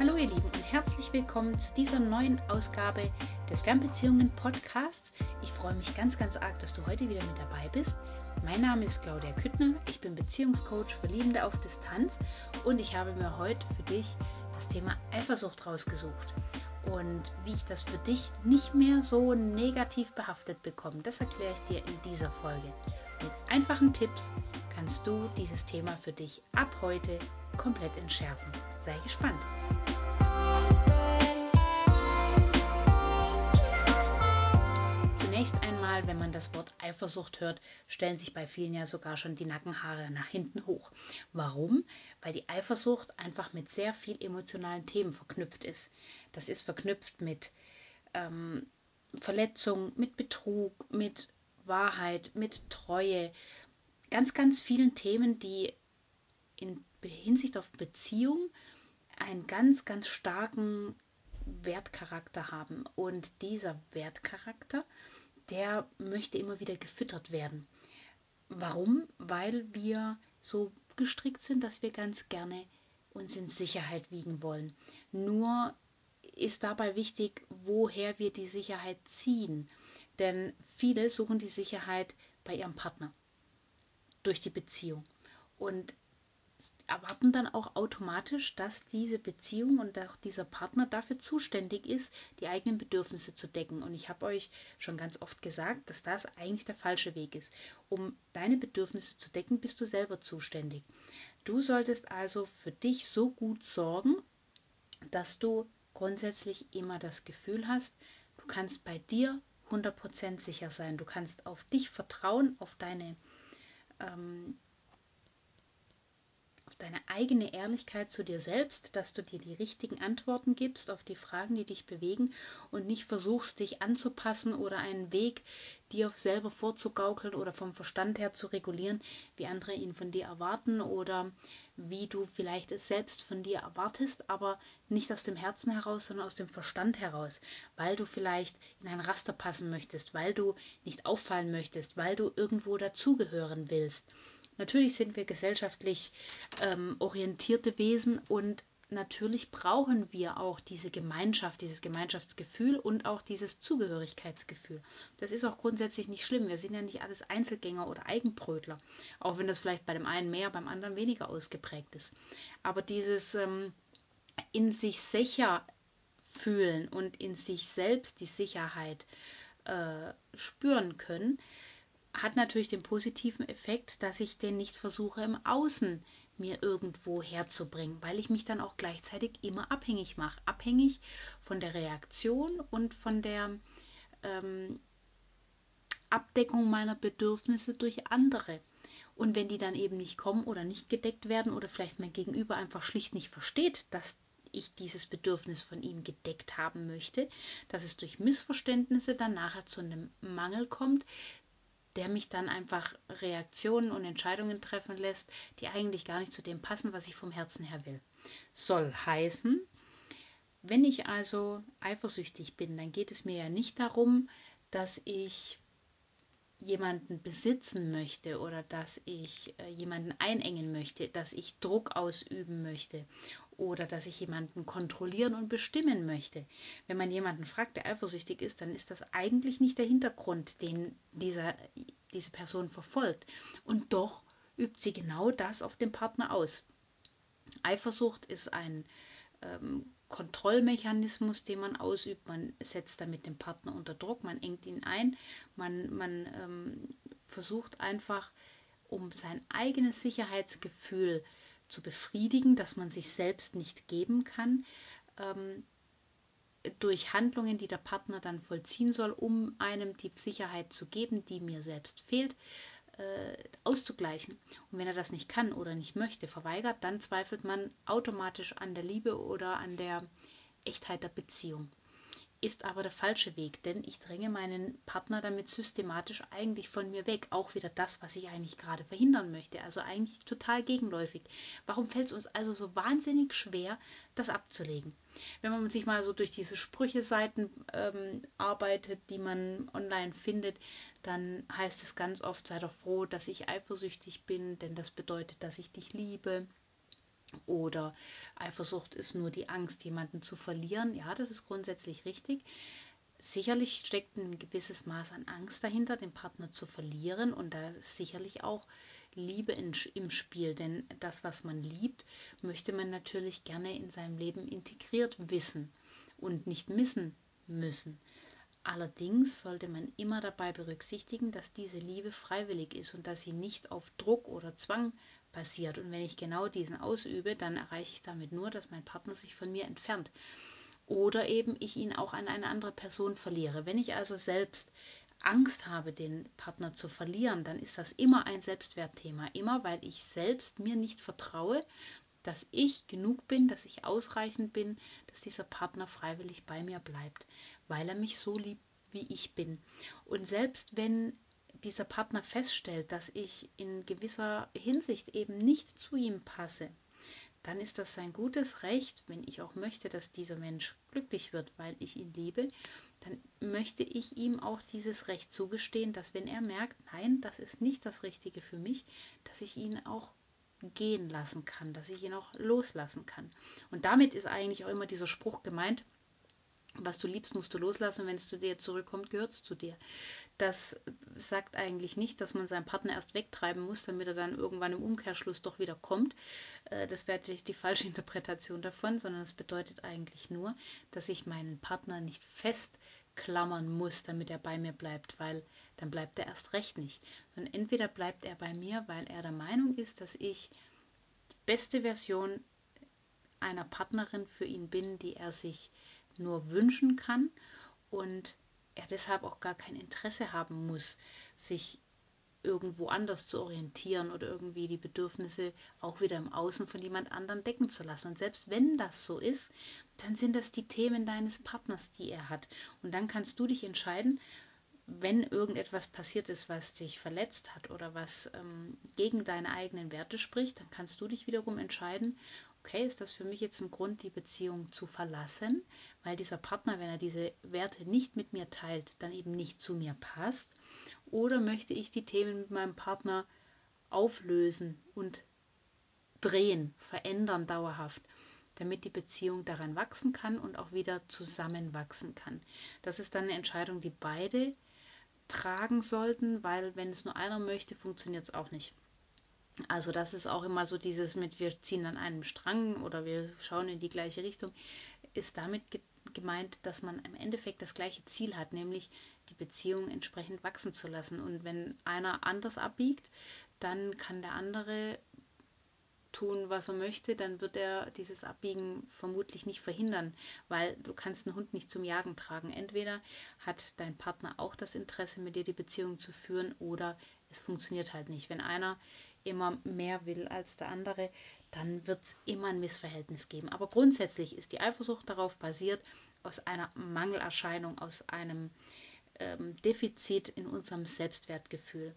Hallo ihr Lieben und herzlich willkommen zu dieser neuen Ausgabe des Fernbeziehungen Podcasts. Ich freue mich ganz, ganz arg, dass du heute wieder mit dabei bist. Mein Name ist Claudia Küttner, ich bin Beziehungscoach für Liebende auf Distanz und ich habe mir heute für dich das Thema Eifersucht rausgesucht und wie ich das für dich nicht mehr so negativ behaftet bekomme. Das erkläre ich dir in dieser Folge. Mit einfachen Tipps kannst du dieses Thema für dich ab heute komplett entschärfen. Sei gespannt. Einmal, wenn man das Wort Eifersucht hört, stellen sich bei vielen ja sogar schon die Nackenhaare nach hinten hoch. Warum? Weil die Eifersucht einfach mit sehr viel emotionalen Themen verknüpft ist. Das ist verknüpft mit ähm, Verletzung, mit Betrug, mit Wahrheit, mit Treue, ganz, ganz vielen Themen, die in Hinsicht auf Beziehung einen ganz, ganz starken Wertcharakter haben. Und dieser Wertcharakter, der möchte immer wieder gefüttert werden. Warum? Weil wir so gestrickt sind, dass wir ganz gerne uns in Sicherheit wiegen wollen. Nur ist dabei wichtig, woher wir die Sicherheit ziehen. Denn viele suchen die Sicherheit bei ihrem Partner durch die Beziehung. Und erwarten dann auch automatisch, dass diese Beziehung und auch dieser Partner dafür zuständig ist, die eigenen Bedürfnisse zu decken. Und ich habe euch schon ganz oft gesagt, dass das eigentlich der falsche Weg ist. Um deine Bedürfnisse zu decken, bist du selber zuständig. Du solltest also für dich so gut sorgen, dass du grundsätzlich immer das Gefühl hast, du kannst bei dir 100% sicher sein. Du kannst auf dich vertrauen, auf deine ähm, deine eigene Ehrlichkeit zu dir selbst, dass du dir die richtigen Antworten gibst auf die Fragen, die dich bewegen und nicht versuchst, dich anzupassen oder einen Weg dir selber vorzugaukeln oder vom Verstand her zu regulieren, wie andere ihn von dir erwarten oder wie du vielleicht es selbst von dir erwartest, aber nicht aus dem Herzen heraus, sondern aus dem Verstand heraus, weil du vielleicht in ein Raster passen möchtest, weil du nicht auffallen möchtest, weil du irgendwo dazugehören willst. Natürlich sind wir gesellschaftlich ähm, orientierte Wesen und natürlich brauchen wir auch diese Gemeinschaft, dieses Gemeinschaftsgefühl und auch dieses Zugehörigkeitsgefühl. Das ist auch grundsätzlich nicht schlimm. Wir sind ja nicht alles Einzelgänger oder Eigenbrötler, auch wenn das vielleicht bei dem einen mehr, beim anderen weniger ausgeprägt ist. Aber dieses ähm, in sich sicher fühlen und in sich selbst die Sicherheit äh, spüren können, hat natürlich den positiven Effekt, dass ich den nicht versuche im Außen mir irgendwo herzubringen, weil ich mich dann auch gleichzeitig immer abhängig mache. Abhängig von der Reaktion und von der ähm, Abdeckung meiner Bedürfnisse durch andere. Und wenn die dann eben nicht kommen oder nicht gedeckt werden oder vielleicht mein Gegenüber einfach schlicht nicht versteht, dass ich dieses Bedürfnis von ihm gedeckt haben möchte, dass es durch Missverständnisse dann nachher zu einem Mangel kommt, der mich dann einfach Reaktionen und Entscheidungen treffen lässt, die eigentlich gar nicht zu dem passen, was ich vom Herzen her will. Soll heißen, wenn ich also eifersüchtig bin, dann geht es mir ja nicht darum, dass ich jemanden besitzen möchte oder dass ich äh, jemanden einengen möchte, dass ich Druck ausüben möchte oder dass ich jemanden kontrollieren und bestimmen möchte. Wenn man jemanden fragt, der eifersüchtig ist, dann ist das eigentlich nicht der Hintergrund, den dieser, diese Person verfolgt. Und doch übt sie genau das auf den Partner aus. Eifersucht ist ein ähm, Kontrollmechanismus, den man ausübt. Man setzt damit den Partner unter Druck, man engt ihn ein, man, man ähm, versucht einfach, um sein eigenes Sicherheitsgefühl zu befriedigen, das man sich selbst nicht geben kann, ähm, durch Handlungen, die der Partner dann vollziehen soll, um einem die Sicherheit zu geben, die mir selbst fehlt, äh, auszugleichen. Und wenn er das nicht kann oder nicht möchte, verweigert, dann zweifelt man automatisch an der Liebe oder an der Echtheit der Beziehung. Ist aber der falsche Weg, denn ich dränge meinen Partner damit systematisch eigentlich von mir weg. Auch wieder das, was ich eigentlich gerade verhindern möchte. Also eigentlich total gegenläufig. Warum fällt es uns also so wahnsinnig schwer, das abzulegen? Wenn man sich mal so durch diese Sprüche-Seiten ähm, arbeitet, die man online findet, dann heißt es ganz oft, sei doch froh, dass ich eifersüchtig bin, denn das bedeutet, dass ich dich liebe. Oder Eifersucht ist nur die Angst, jemanden zu verlieren. Ja, das ist grundsätzlich richtig. Sicherlich steckt ein gewisses Maß an Angst dahinter, den Partner zu verlieren. Und da ist sicherlich auch Liebe in, im Spiel. Denn das, was man liebt, möchte man natürlich gerne in seinem Leben integriert wissen und nicht missen müssen. Allerdings sollte man immer dabei berücksichtigen, dass diese Liebe freiwillig ist und dass sie nicht auf Druck oder Zwang passiert. Und wenn ich genau diesen ausübe, dann erreiche ich damit nur, dass mein Partner sich von mir entfernt. Oder eben ich ihn auch an eine andere Person verliere. Wenn ich also selbst Angst habe, den Partner zu verlieren, dann ist das immer ein Selbstwertthema. Immer weil ich selbst mir nicht vertraue, dass ich genug bin, dass ich ausreichend bin, dass dieser Partner freiwillig bei mir bleibt, weil er mich so liebt, wie ich bin. Und selbst wenn dieser Partner feststellt, dass ich in gewisser Hinsicht eben nicht zu ihm passe, dann ist das sein gutes Recht, wenn ich auch möchte, dass dieser Mensch glücklich wird, weil ich ihn liebe, dann möchte ich ihm auch dieses Recht zugestehen, dass wenn er merkt, nein, das ist nicht das Richtige für mich, dass ich ihn auch gehen lassen kann, dass ich ihn auch loslassen kann. Und damit ist eigentlich auch immer dieser Spruch gemeint, was du liebst, musst du loslassen, wenn es zu dir zurückkommt, gehört es zu dir. Das sagt eigentlich nicht, dass man seinen Partner erst wegtreiben muss, damit er dann irgendwann im Umkehrschluss doch wieder kommt. Äh, das wäre die, die falsche Interpretation davon, sondern es bedeutet eigentlich nur, dass ich meinen Partner nicht festklammern muss, damit er bei mir bleibt, weil dann bleibt er erst recht nicht. Sondern entweder bleibt er bei mir, weil er der Meinung ist, dass ich die beste Version einer Partnerin für ihn bin, die er sich nur wünschen kann und er deshalb auch gar kein Interesse haben muss, sich irgendwo anders zu orientieren oder irgendwie die Bedürfnisse auch wieder im Außen von jemand anderem decken zu lassen. Und selbst wenn das so ist, dann sind das die Themen deines Partners, die er hat. Und dann kannst du dich entscheiden, wenn irgendetwas passiert ist, was dich verletzt hat oder was ähm, gegen deine eigenen Werte spricht, dann kannst du dich wiederum entscheiden, okay, ist das für mich jetzt ein Grund, die Beziehung zu verlassen, weil dieser Partner, wenn er diese Werte nicht mit mir teilt, dann eben nicht zu mir passt? Oder möchte ich die Themen mit meinem Partner auflösen und drehen, verändern dauerhaft, damit die Beziehung daran wachsen kann und auch wieder zusammenwachsen kann? Das ist dann eine Entscheidung, die beide tragen sollten, weil wenn es nur einer möchte, funktioniert es auch nicht. Also das ist auch immer so dieses mit, wir ziehen an einem Strang oder wir schauen in die gleiche Richtung, ist damit gemeint, dass man im Endeffekt das gleiche Ziel hat, nämlich die Beziehung entsprechend wachsen zu lassen. Und wenn einer anders abbiegt, dann kann der andere tun, was er möchte, dann wird er dieses Abbiegen vermutlich nicht verhindern, weil du kannst einen Hund nicht zum Jagen tragen. Entweder hat dein Partner auch das Interesse, mit dir die Beziehung zu führen, oder es funktioniert halt nicht. Wenn einer immer mehr will als der andere, dann wird es immer ein Missverhältnis geben. Aber grundsätzlich ist die Eifersucht darauf basiert, aus einer Mangelerscheinung, aus einem ähm, Defizit in unserem Selbstwertgefühl.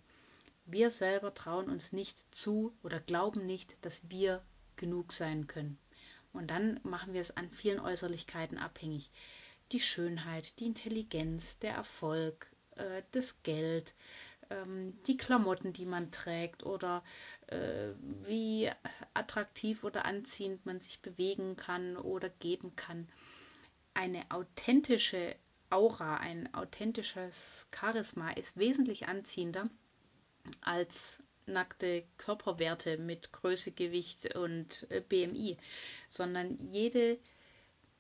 Wir selber trauen uns nicht zu oder glauben nicht, dass wir genug sein können. Und dann machen wir es an vielen Äußerlichkeiten abhängig. Die Schönheit, die Intelligenz, der Erfolg, äh, das Geld, ähm, die Klamotten, die man trägt oder äh, wie attraktiv oder anziehend man sich bewegen kann oder geben kann. Eine authentische Aura, ein authentisches Charisma ist wesentlich anziehender als nackte Körperwerte mit Größe, Gewicht und äh, BMI, sondern jede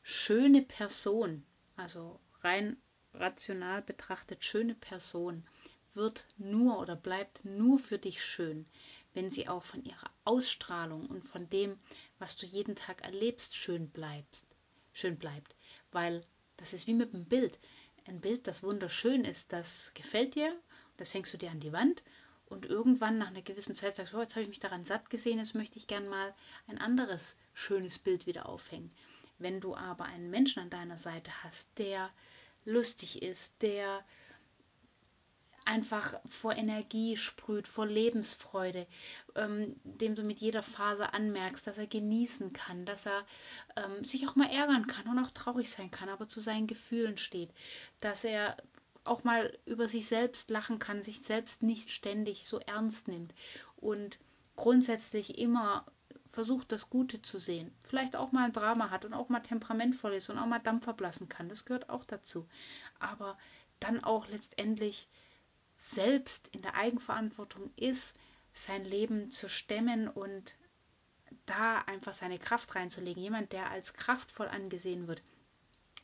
schöne Person, also rein rational betrachtet schöne Person, wird nur oder bleibt nur für dich schön, wenn sie auch von ihrer Ausstrahlung und von dem, was du jeden Tag erlebst, schön bleibst, schön bleibt, weil das ist wie mit einem Bild. Ein Bild, das wunderschön ist, das gefällt dir, das hängst du dir an die Wand und irgendwann nach einer gewissen Zeit sagst du, oh, jetzt habe ich mich daran satt gesehen, jetzt möchte ich gern mal ein anderes schönes Bild wieder aufhängen. Wenn du aber einen Menschen an deiner Seite hast, der lustig ist, der einfach vor Energie sprüht, vor Lebensfreude, ähm, dem du mit jeder Phase anmerkst, dass er genießen kann, dass er ähm, sich auch mal ärgern kann und auch traurig sein kann, aber zu seinen Gefühlen steht, dass er auch mal über sich selbst lachen kann, sich selbst nicht ständig so ernst nimmt und grundsätzlich immer versucht das Gute zu sehen. Vielleicht auch mal ein Drama hat und auch mal temperamentvoll ist und auch mal Dampf verblassen kann. Das gehört auch dazu. Aber dann auch letztendlich selbst in der Eigenverantwortung ist, sein Leben zu stemmen und da einfach seine Kraft reinzulegen. Jemand, der als kraftvoll angesehen wird.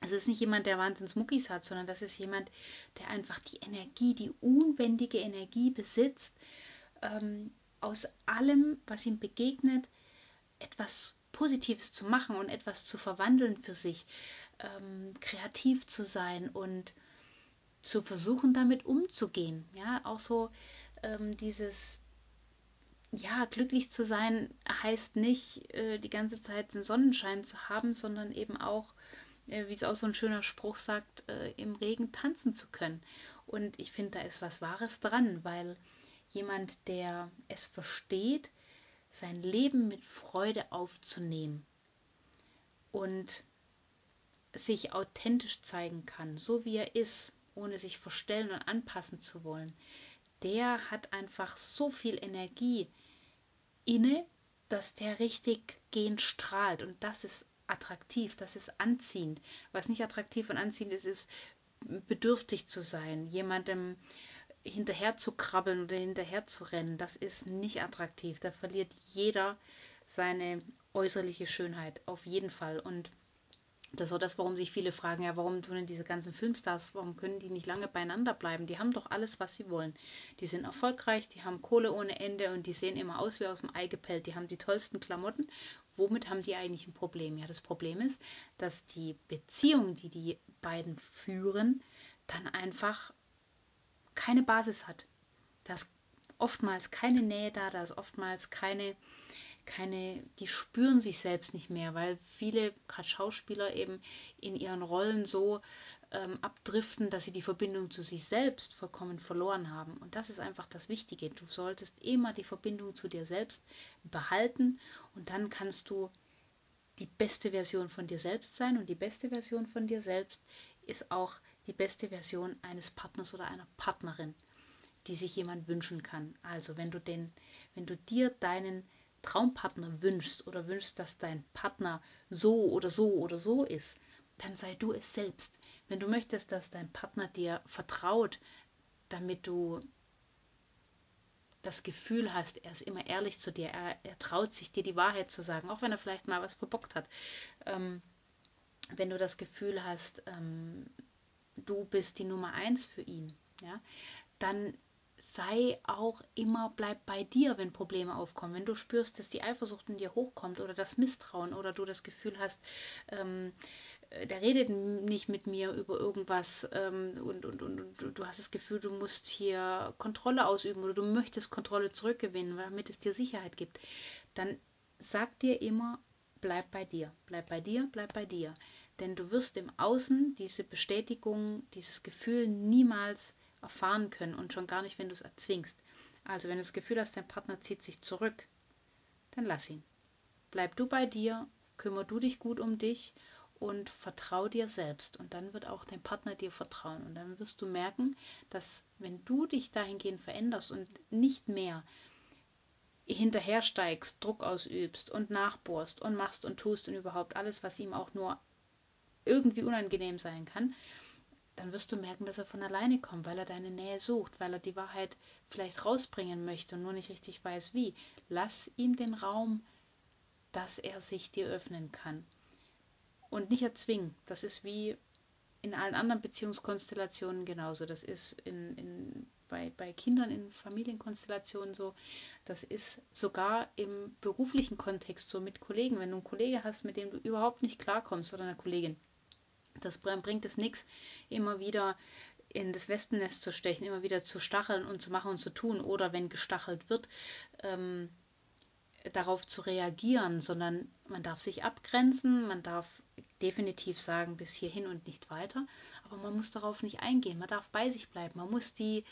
Es ist nicht jemand, der wahnsinns Muckis hat, sondern das ist jemand, der einfach die Energie, die unbändige Energie besitzt, ähm, aus allem, was ihm begegnet, etwas Positives zu machen und etwas zu verwandeln für sich, ähm, kreativ zu sein und zu versuchen, damit umzugehen. Ja, auch so ähm, dieses, ja, glücklich zu sein heißt nicht, äh, die ganze Zeit den Sonnenschein zu haben, sondern eben auch, äh, wie es auch so ein schöner Spruch sagt, äh, im Regen tanzen zu können. Und ich finde, da ist was Wahres dran, weil jemand, der es versteht, sein Leben mit Freude aufzunehmen und sich authentisch zeigen kann, so wie er ist, ohne sich verstellen und anpassen zu wollen, der hat einfach so viel Energie inne, dass der richtig gehend strahlt. Und das ist attraktiv, das ist anziehend. Was nicht attraktiv und anziehend ist, ist bedürftig zu sein, jemandem hinterher zu krabbeln oder hinterher zu rennen, das ist nicht attraktiv. Da verliert jeder seine äußerliche Schönheit, auf jeden Fall. Und das ist auch das, warum sich viele fragen, ja, warum tun denn diese ganzen Filmstars, warum können die nicht lange beieinander bleiben? Die haben doch alles, was sie wollen. Die sind erfolgreich, die haben Kohle ohne Ende und die sehen immer aus wie aus dem Ei gepellt. Die haben die tollsten Klamotten. Womit haben die eigentlich ein Problem? Ja, das Problem ist, dass die Beziehung, die die beiden führen, dann einfach keine Basis hat. Da ist oftmals keine Nähe da, da ist oftmals keine, keine, die spüren sich selbst nicht mehr, weil viele, gerade Schauspieler, eben in ihren Rollen so ähm, abdriften, dass sie die Verbindung zu sich selbst vollkommen verloren haben. Und das ist einfach das Wichtige. Du solltest immer die Verbindung zu dir selbst behalten und dann kannst du die beste Version von dir selbst sein. Und die beste Version von dir selbst ist auch die beste Version eines Partners oder einer Partnerin, die sich jemand wünschen kann. Also wenn du den, wenn du dir deinen Traumpartner wünschst oder wünschst, dass dein Partner so oder so oder so ist, dann sei du es selbst. Wenn du möchtest, dass dein Partner dir vertraut, damit du das Gefühl hast, er ist immer ehrlich zu dir, er, er traut sich dir die Wahrheit zu sagen, auch wenn er vielleicht mal was verbockt hat. Ähm, wenn du das Gefühl hast, ähm, du bist die Nummer eins für ihn, ja, dann sei auch immer, bleib bei dir, wenn Probleme aufkommen. Wenn du spürst, dass die Eifersucht in dir hochkommt oder das Misstrauen oder du das Gefühl hast, ähm, äh, der redet nicht mit mir über irgendwas ähm, und, und, und, und, du hast das Gefühl, du musst hier Kontrolle ausüben oder du möchtest Kontrolle zurückgewinnen, damit es dir Sicherheit gibt, dann sag dir immer, bleib bei dir, bleib bei dir, bleib bei dir. Denn du wirst im Außen diese Bestätigung, dieses Gefühl niemals erfahren können und schon gar nicht, wenn du es erzwingst. Also wenn du das Gefühl hast, dein Partner zieht sich zurück, dann lass ihn. Bleib du bei dir, kümmer du dich gut um dich und vertrau dir selbst. Und dann wird auch dein Partner dir vertrauen. Und dann wirst du merken, dass wenn du dich dahingehend veränderst und nicht mehr hinterhersteigst, Druck ausübst und nachbohrst und machst und tust und überhaupt alles, was ihm auch nur irgendwie unangenehm sein kann, dann wirst du merken, dass er von alleine kommt, weil er deine Nähe sucht, weil er die Wahrheit vielleicht rausbringen möchte und nur nicht richtig weiß wie. Lass ihm den Raum, dass er sich dir öffnen kann. Und nicht erzwingen. Das ist wie in allen anderen Beziehungskonstellationen genauso. Das ist in, in, bei, bei Kindern in Familienkonstellationen so. Das ist sogar im beruflichen Kontext so mit Kollegen. Wenn du einen Kollege hast, mit dem du überhaupt nicht klarkommst oder eine Kollegin, das bringt es nichts, immer wieder in das Wespennest zu stechen, immer wieder zu stacheln und zu machen und zu tun oder wenn gestachelt wird, ähm, darauf zu reagieren, sondern man darf sich abgrenzen, man darf definitiv sagen bis hierhin und nicht weiter, aber man muss darauf nicht eingehen, man darf bei sich bleiben, man muss die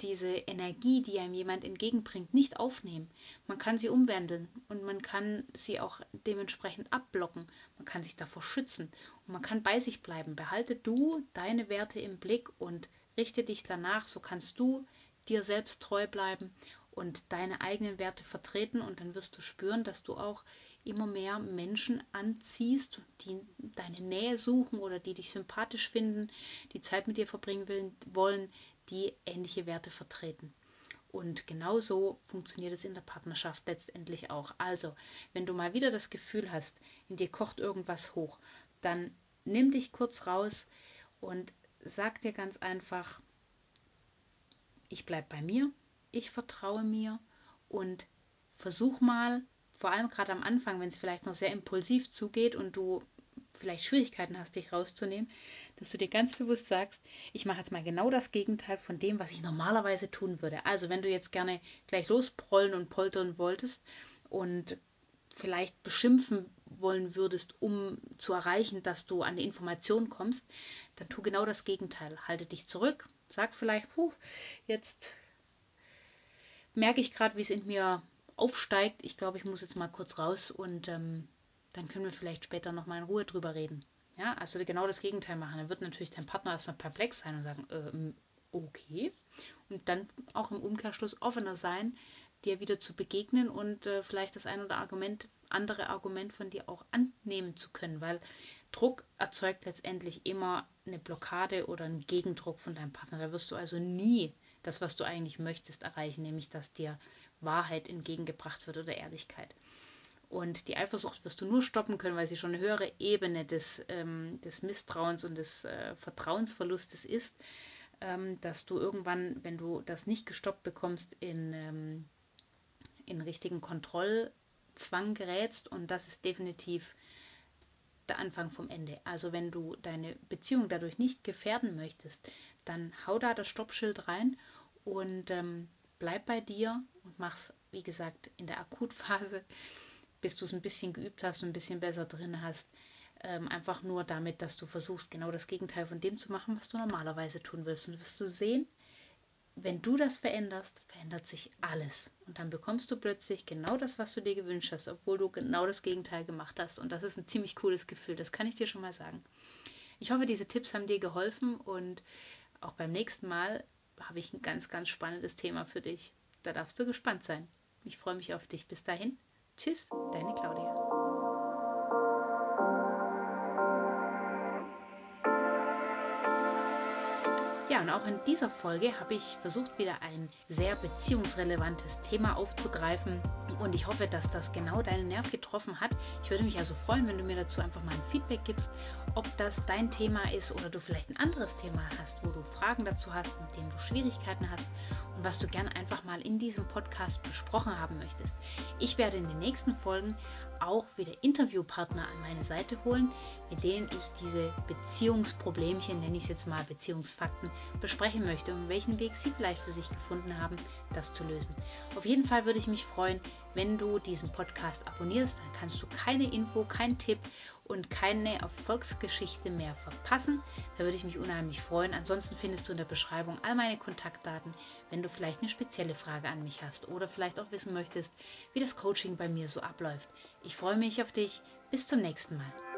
diese Energie, die einem jemand entgegenbringt, nicht aufnehmen. Man kann sie umwandeln und man kann sie auch dementsprechend abblocken. Man kann sich davor schützen und man kann bei sich bleiben. Behalte du deine Werte im Blick und richte dich danach, so kannst du dir selbst treu bleiben und deine eigenen Werte vertreten und dann wirst du spüren, dass du auch immer mehr Menschen anziehst, die deine Nähe suchen oder die dich sympathisch finden, die Zeit mit dir verbringen wollen, die ähnliche Werte vertreten. Und genauso funktioniert es in der Partnerschaft letztendlich auch. Also, wenn du mal wieder das Gefühl hast, in dir kocht irgendwas hoch, dann nimm dich kurz raus und sag dir ganz einfach, ich bleibe bei mir, ich vertraue mir und versuch mal, vor allem gerade am Anfang, wenn es vielleicht noch sehr impulsiv zugeht und du vielleicht Schwierigkeiten hast, dich rauszunehmen, dass du dir ganz bewusst sagst, ich mache jetzt mal genau das Gegenteil von dem, was ich normalerweise tun würde. Also wenn du jetzt gerne gleich losprollen und poltern wolltest und vielleicht beschimpfen wollen würdest, um zu erreichen, dass du an die Information kommst, dann tu genau das Gegenteil. Halte dich zurück, sag vielleicht, puh, jetzt merke ich gerade, wie es in mir aufsteigt. Ich glaube, ich muss jetzt mal kurz raus und ähm, dann können wir vielleicht später nochmal in Ruhe drüber reden. Ja, also genau das Gegenteil machen. Dann wird natürlich dein Partner erstmal perplex sein und sagen, ähm, okay. Und dann auch im Umkehrschluss offener sein, dir wieder zu begegnen und äh, vielleicht das ein oder Argument, andere Argument von dir auch annehmen zu können, weil Druck erzeugt letztendlich immer eine Blockade oder einen Gegendruck von deinem Partner. Da wirst du also nie das, was du eigentlich möchtest, erreichen, nämlich dass dir Wahrheit entgegengebracht wird oder Ehrlichkeit. Und die Eifersucht wirst du nur stoppen können, weil sie schon eine höhere Ebene des, ähm, des Misstrauens und des äh, Vertrauensverlustes ist, ähm, dass du irgendwann, wenn du das nicht gestoppt bekommst, in, ähm, in richtigen Kontrollzwang gerätst. Und das ist definitiv der Anfang vom Ende. Also wenn du deine Beziehung dadurch nicht gefährden möchtest, dann hau da das Stoppschild rein und ähm, bleib bei dir und mach's, wie gesagt, in der Akutphase bis du es ein bisschen geübt hast und ein bisschen besser drin hast. Ähm, einfach nur damit, dass du versuchst, genau das Gegenteil von dem zu machen, was du normalerweise tun willst. Und wirst du sehen, wenn du das veränderst, verändert sich alles. Und dann bekommst du plötzlich genau das, was du dir gewünscht hast, obwohl du genau das Gegenteil gemacht hast. Und das ist ein ziemlich cooles Gefühl, das kann ich dir schon mal sagen. Ich hoffe, diese Tipps haben dir geholfen und auch beim nächsten Mal habe ich ein ganz, ganz spannendes Thema für dich. Da darfst du gespannt sein. Ich freue mich auf dich. Bis dahin. Tschüss, deine Claudia. Und auch in dieser Folge habe ich versucht, wieder ein sehr beziehungsrelevantes Thema aufzugreifen. Und ich hoffe, dass das genau deinen Nerv getroffen hat. Ich würde mich also freuen, wenn du mir dazu einfach mal ein Feedback gibst, ob das dein Thema ist oder du vielleicht ein anderes Thema hast, wo du Fragen dazu hast, mit dem du Schwierigkeiten hast und was du gern einfach mal in diesem Podcast besprochen haben möchtest. Ich werde in den nächsten Folgen auch wieder Interviewpartner an meine Seite holen, mit denen ich diese Beziehungsproblemchen, nenne ich es jetzt mal Beziehungsfakten, besprechen möchte und welchen Weg sie vielleicht für sich gefunden haben, das zu lösen. Auf jeden Fall würde ich mich freuen, wenn du diesen Podcast abonnierst, dann kannst du keine Info, keinen Tipp und keine Erfolgsgeschichte mehr verpassen. Da würde ich mich unheimlich freuen. Ansonsten findest du in der Beschreibung all meine Kontaktdaten, wenn du vielleicht eine spezielle Frage an mich hast oder vielleicht auch wissen möchtest, wie das Coaching bei mir so abläuft. Ich freue mich auf dich. Bis zum nächsten Mal.